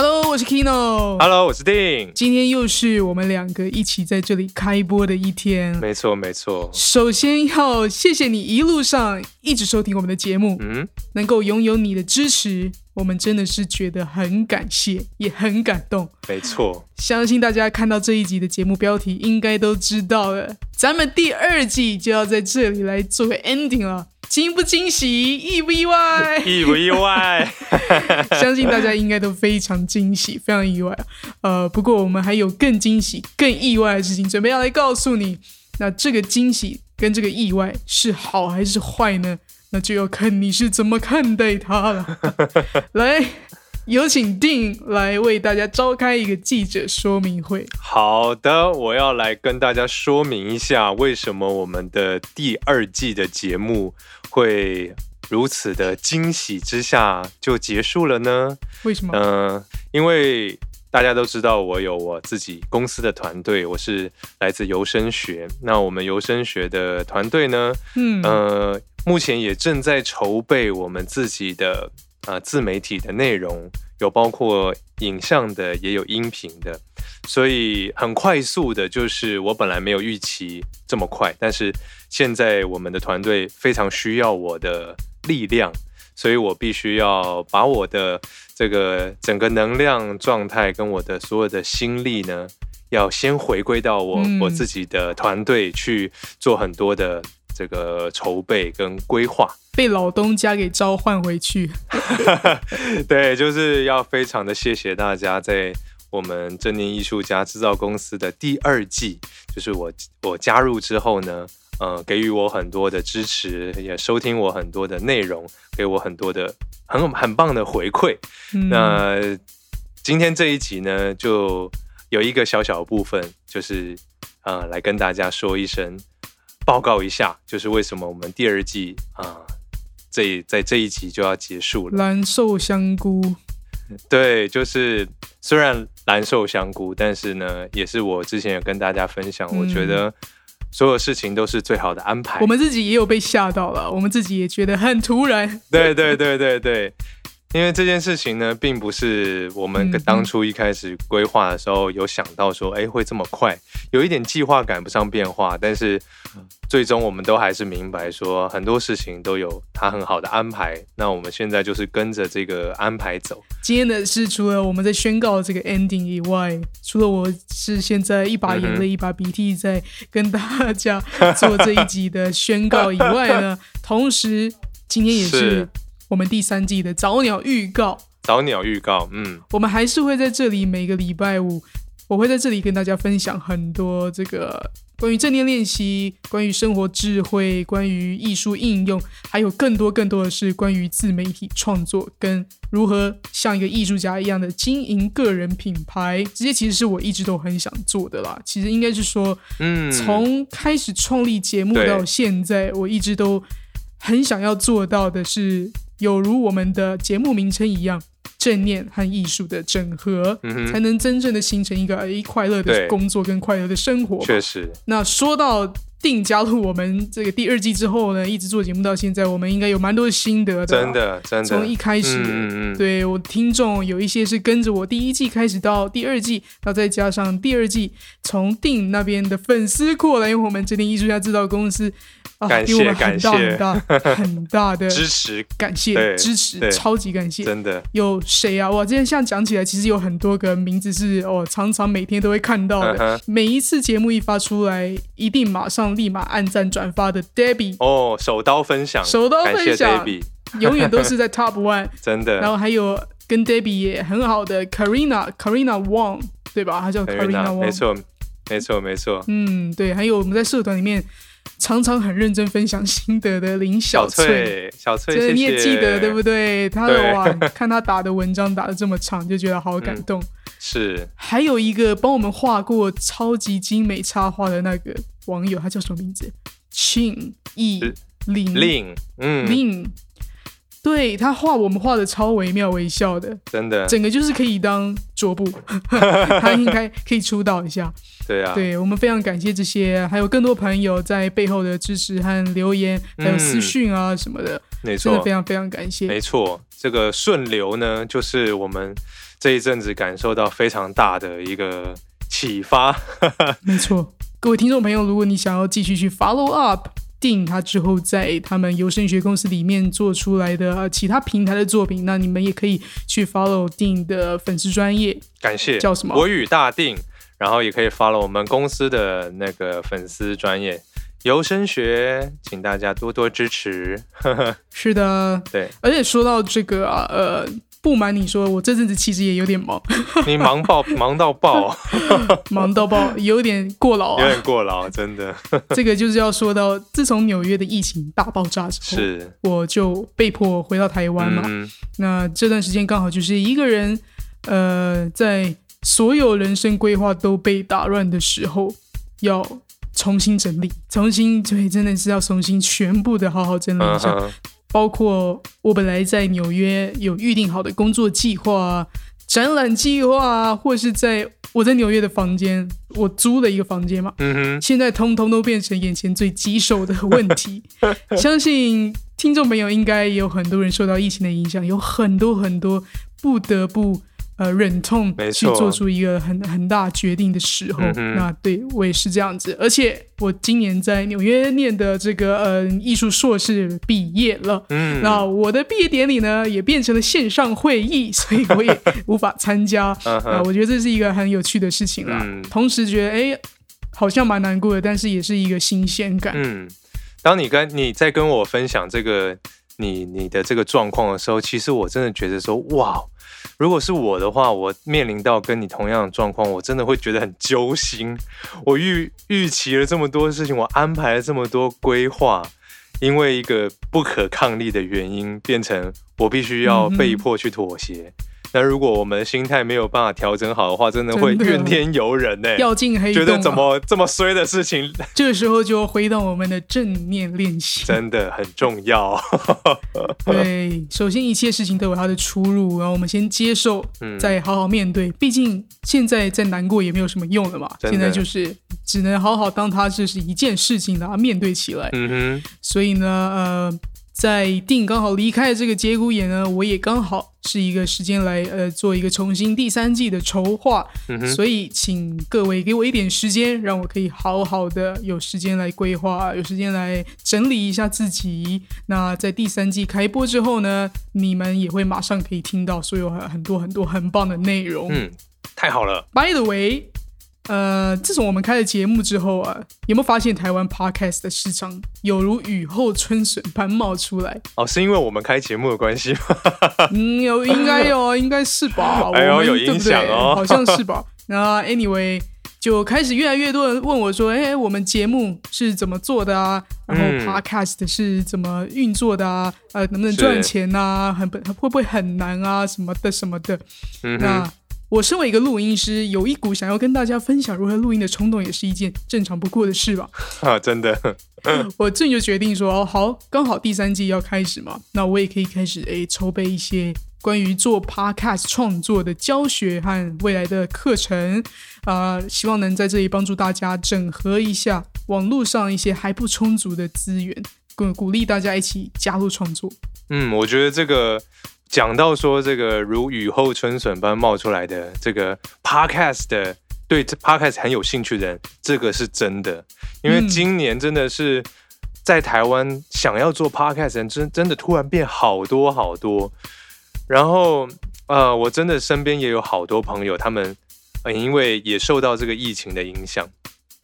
Hello，我是 Kino。Hello，我是定。今天又是我们两个一起在这里开播的一天。没错，没错。首先要谢谢你一路上一直收听我们的节目，嗯，能够拥有你的支持，我们真的是觉得很感谢，也很感动。没错。相信大家看到这一集的节目标题，应该都知道了，咱们第二季就要在这里来做个 ending 了。惊不惊喜，意不意外？意不意外？相信大家应该都非常惊喜，非常意外。呃，不过我们还有更惊喜、更意外的事情准备要来告诉你。那这个惊喜跟这个意外是好还是坏呢？那就要看你是怎么看待它了。来，有请定来为大家召开一个记者说明会。好的，我要来跟大家说明一下，为什么我们的第二季的节目会如此的惊喜之下就结束了呢？为什么？嗯、因为大家都知道我有我自己公司的团队，我是来自游声学。那我们游声学的团队呢，嗯，呃，目前也正在筹备我们自己的呃自媒体的内容，有包括影像的，也有音频的，所以很快速的，就是我本来没有预期这么快，但是现在我们的团队非常需要我的力量，所以我必须要把我的这个整个能量状态跟我的所有的心力呢。要先回归到我、嗯我自己的团队去做很多的这个筹备跟规划，被老东家给召唤回去。对，就是要非常的谢谢大家在我们正念艺术家制造公司的第二季，就是我我加入之后呢，呃，给予我很多的支持，也收听我很多的内容，给我很多的很很棒的回馈。嗯、那今天这一集呢，就有一个小小的部分，就是呃，来跟大家说一声，报告一下，就是为什么我们第二季啊、这在这一集就要结束了。蓝瘦香菇，对，就是虽然蓝瘦香菇，但是呢，也是我之前也跟大家分享，我觉得所有事情都是最好的安排。我们自己也有被吓到了，我们自己也觉得很突然。对对对对对，因为这件事情呢，并不是我们嗯当初一开始规划的时候有想到说，哎、会这么快，有一点计划赶不上变化，但是最终我们都还是明白说，很多事情都有它很好的安排。那我们现在就是跟着这个安排走。今天的是除了我们在宣告这个 ending 以外，除了我是现在一把眼泪、一把鼻涕在跟大家做这一集的宣告以外呢，同时今天也是是我们第三季的早鸟预告。早鸟预告，嗯，我们还是会在这里每个礼拜五，我会在这里跟大家分享很多这个关于正念练习、关于生活智慧、关于艺术应用，还有更多更多的是关于自媒体创作跟如何像一个艺术家一样的经营个人品牌。这些其实是我一直都很想做的啦。其实应该是说，嗯，从开始创立节目到现在，我一直都很想要做到的是，有如我们的节目名称一样，正念和艺术的整合，嗯才能真正的形成一个诶快乐的工作跟快乐的生活。确实，那说到定加入我们这个第二季之后呢，一直做节目到现在，我们应该有蛮多的心得的啦。真的真的，从一开始，嗯嗯嗯，对我听众有一些是跟着我第一季开始到第二季，然后再加上第二季从定那边的粉丝过来，因为我们这边艺术家制造公司啊，感谢给我们很大感谢很大很大的 支持感谢支持，超级感谢。真的，有谁啊？哇，这样像讲起来，其实有很多个名字是哦，常常每天都会看到的。每一次节目一发出来，一定马上立马按赞转发的 Debbie，哦，手刀分享，手刀分享 Debbie，永远都是在 Top One。真的，然后还有跟 Debbie 也很好的 Karina Karina Wong，对吧？她叫 Karina Wong，没。错，没错，没错。嗯，对，还有我们在社团里面常常很认真分享心得的林小小翠，小翠，真的你也记得对不对？他的对哇，看他打的文章打的这么长，就觉得好感动。是。还有一个帮我们画过超级精美插画的那个网友，他叫什么名字？庆义是。林令，嗯，令，对他画我们画的超惟妙惟肖的，真的，整个就是可以当桌布，他应该可以出道一下。对啊，对我们非常感谢这些，还有更多朋友在背后的支持和留言，还有私讯啊什么的，没错。真的非，常非常感谢。没错。这个顺流呢，就是我们这一阵子感受到非常大的一个启发。没错，各位听众朋友，如果你想要继续去 follow up 电影他之后在他们有声学公司里面做出来的、呃、其他平台的作品，那你们也可以去 follow 电影的粉丝专业。感谢叫什么国语大定，然后也可以 follow 我们公司的那个粉丝专业游声学，请大家多多支持。是的，对而且说到这个啊，呃，不瞒你说，我这阵子其实也有点忙，你忙爆忙到爆，忙到爆，有点过劳啊。有点过劳，真的这个就是要说到，自从纽约的疫情大爆炸之后，是。我就被迫回到台湾嘛。嗯，那这段时间刚好就是一个人，呃，在所有人生规划都被打乱的时候，要重新整理，重新对，真的是要重新全部的好好整理一下。包括我本来在纽约有预定好的工作计划啊、展览计划啊，或是在我在纽约的房间，我租了一个房间嘛，嗯哼，现在通通都变成眼前最棘手的问题。相信听众朋友应该也有很多人受到疫情的影响，有很多很多不得不呃忍痛去做出一个很很大决定的时候。嗯那对我也是这样子，而且我今年在纽约念的这个呃艺术硕士毕业了。嗯，那我的毕业典礼呢，也变成了线上会议，所以我也无法参加。我觉得这是一个很有趣的事情啦。嗯同时觉得，哎，好像蛮难过的，但是也是一个新鲜感。嗯，当你跟你在跟我分享这个你你的这个状况的时候，其实我真的觉得说，哇，如果是我的话，我面临到跟你同样的状况，我真的会觉得很揪心。我预预期了这么多事情，我安排了这么多规划，因为一个不可抗力的原因，变成我必须要被迫去妥协。那如果我们的心态没有办法调整好的话，真的会怨天尤人呢、掉进黑洞、啊，觉得怎么这么衰的事情 这个时候就回到我们的正念练习。真的很重要。对，首先一切事情都有它的出入，然后我们先接受，嗯再好好面对。毕竟现在再难过也没有什么用了嘛，现在就是只能好好当它这是一件事情，把它面对起来。嗯哼，所以呢，呃，在定刚好离开这个节骨眼呢，我也刚好是一个时间来呃做一个重新第三季的筹划，嗯，所以请各位给我一点时间，让我可以好好的有时间来规划，有时间来整理一下自己。那在第三季开播之后呢，你们也会马上可以听到所有很很多很多很棒的内容。嗯，太好了。By the way，呃，自从我们开了节目之后啊，有没有发现台湾 podcast 的市场有如雨后春笋般冒出来？哦，是因为我们开节目的关系吗？嗯，有应该有，应该是吧？哎呦有我们对不影响对哦 好像是吧？那 anyway，就开始越来越多人问我说：“哎，我们节目是怎么做的啊？然后嗯 podcast 是怎么运作的啊？呃，能不能是赚钱啊？很会不会很难啊？什么的什么的。”嗯那哼，我身为一个录音师，有一股想要跟大家分享如何录音的冲动，也是一件正常不过的事吧。啊，真的，我这就决定说，哦，好，刚好第三季要开始嘛，那我也可以开始诶筹备一些关于做 podcast 创作的教学和未来的课程啊、希望能在这里帮助大家整合一下网络上一些还不充足的资源，鼓鼓励大家一起加入创作。嗯，我觉得这个讲到说这个如雨后春笋般冒出来的这个 podcast 的，对这 podcast 很有兴趣的人，这个是真的，因为嗯。今年真的是在台湾想要做 podcast 的人真真的突然变好多好多，然后呃，我真的身边也有好多朋友，他们呃因为也受到这个疫情的影响。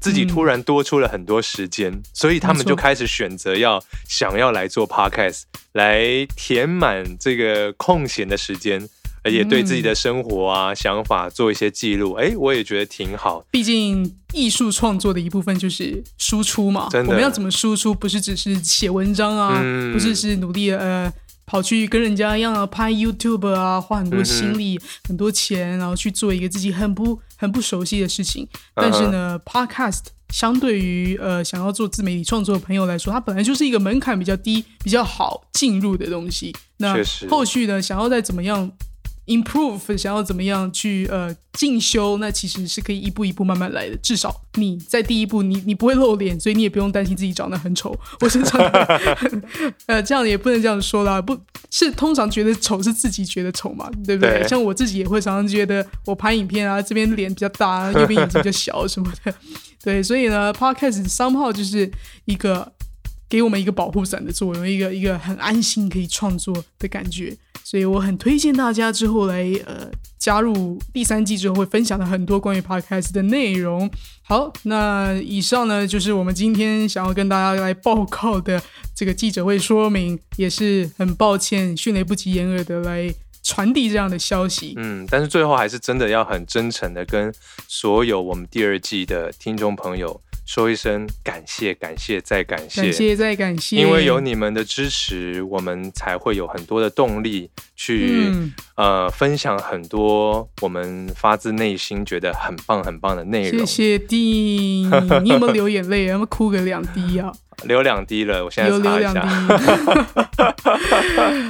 自己突然多出了很多时间，所以他们就开始选择要想要来做 podcast，来填满这个空闲的时间，而且对自己的生活啊、想法做一些记录。哎，我也觉得挺好。毕竟艺术创作的一部分就是输出嘛，真我们要怎么输出？不是只是写文章啊，嗯不是是努力呃跑去跟人家一样啊拍 YouTube 啊，花很多心力、很多钱，然后去做一个自己很不很不熟悉的事情。但是呢、p o d c a s t 相对于呃想要做自媒体创作的朋友来说，它本来就是一个门槛比较低、比较好进入的东西。那后续呢，想要再怎么样 improve，想要怎么样去呃进修，那其实是可以一步一步慢慢来的。至少你在第一步，你你不会露脸，所以你也不用担心自己长得很丑。我是长得呃这样也不能这样说啦，不是通常觉得丑是自己觉得丑嘛，对不对？对像我自己也会常常觉得我拍影片啊，这边脸比较大，右边眼睛比较小什么的。对，所以呢，podcast somehow 就是一个给我们一个保护伞的作用，一个一个很安心可以创作的感觉。所以我很推荐大家之后来呃加入第三季之后会分享的很多关于 podcast 的内容。好，那以上呢就是我们今天想要跟大家来报告的这个记者会说明，也是很抱歉迅雷不及掩耳的来传递这样的消息。嗯，但是最后还是真的要很真诚的跟所有我们第二季的听众朋友说一声感谢，感谢再感谢，感谢再感谢，因为有你们的支持，我们才会有很多的动力去、嗯呃分享很多我们发自内心觉得很棒很棒的内容。谢谢弟，你有没有流眼泪？有没有哭个两滴啊？流两滴了，我现在有流两擦一下。滴。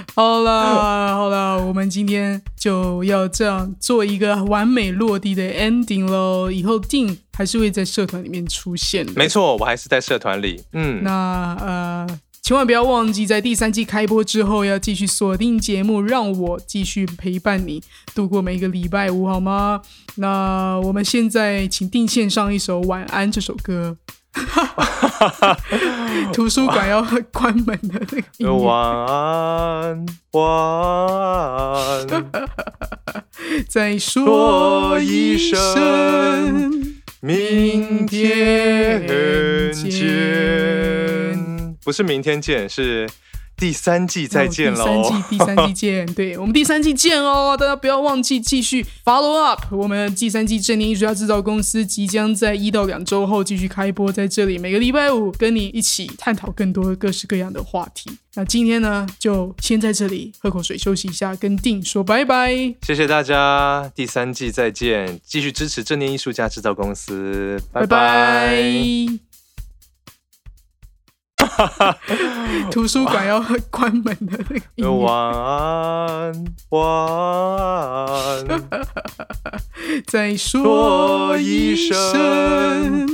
好了好了，我们今天就要这样做一个完美落地的 ending 喽。以后定还是会在社团里面出现的。没错，我还是在社团里。嗯，那呃，千万不要忘记，在第三季开播之后，要继续锁定节目，让我继续陪伴你度过每一个礼拜五，好吗？那我们现在请定线上一首《晚安》这首歌。图书馆要关门的那个晚安，晚安，再说一声明天天见。不是明天见，是第三季再见喽。第三季，第三季见。对我们第三季见哦！大家不要忘记继续 follow up。我们第三季正念艺术家制造公司即将在一到两周后继续开播，在这里每个礼拜五跟你一起探讨更多各式各样的话题。那今天呢，就先在这里喝口水休息一下，跟定说拜拜。谢谢大家，第三季再见，继续支持正念艺术家制造公司，拜拜拜。图书馆要关门的那个。晚安，晚安，再说一声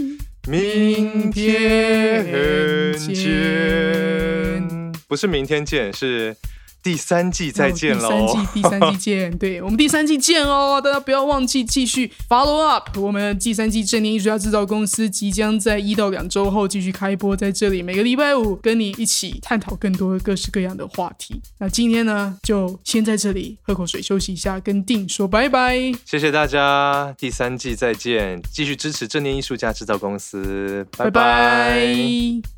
明天见。不是明天见，是第三季再见喽。第三季，第三季见。对我们第三季见哦！大家不要忘记继续 follow up。我们第三季正念艺术家制造公司即将在一到两周后继续开播，在这里每个礼拜五跟你一起探讨更多各式各样的话题。那今天呢，就先在这里喝口水休息一下，跟定说拜拜。谢谢大家，第三季再见，继续支持正念艺术家制造公司，拜拜拜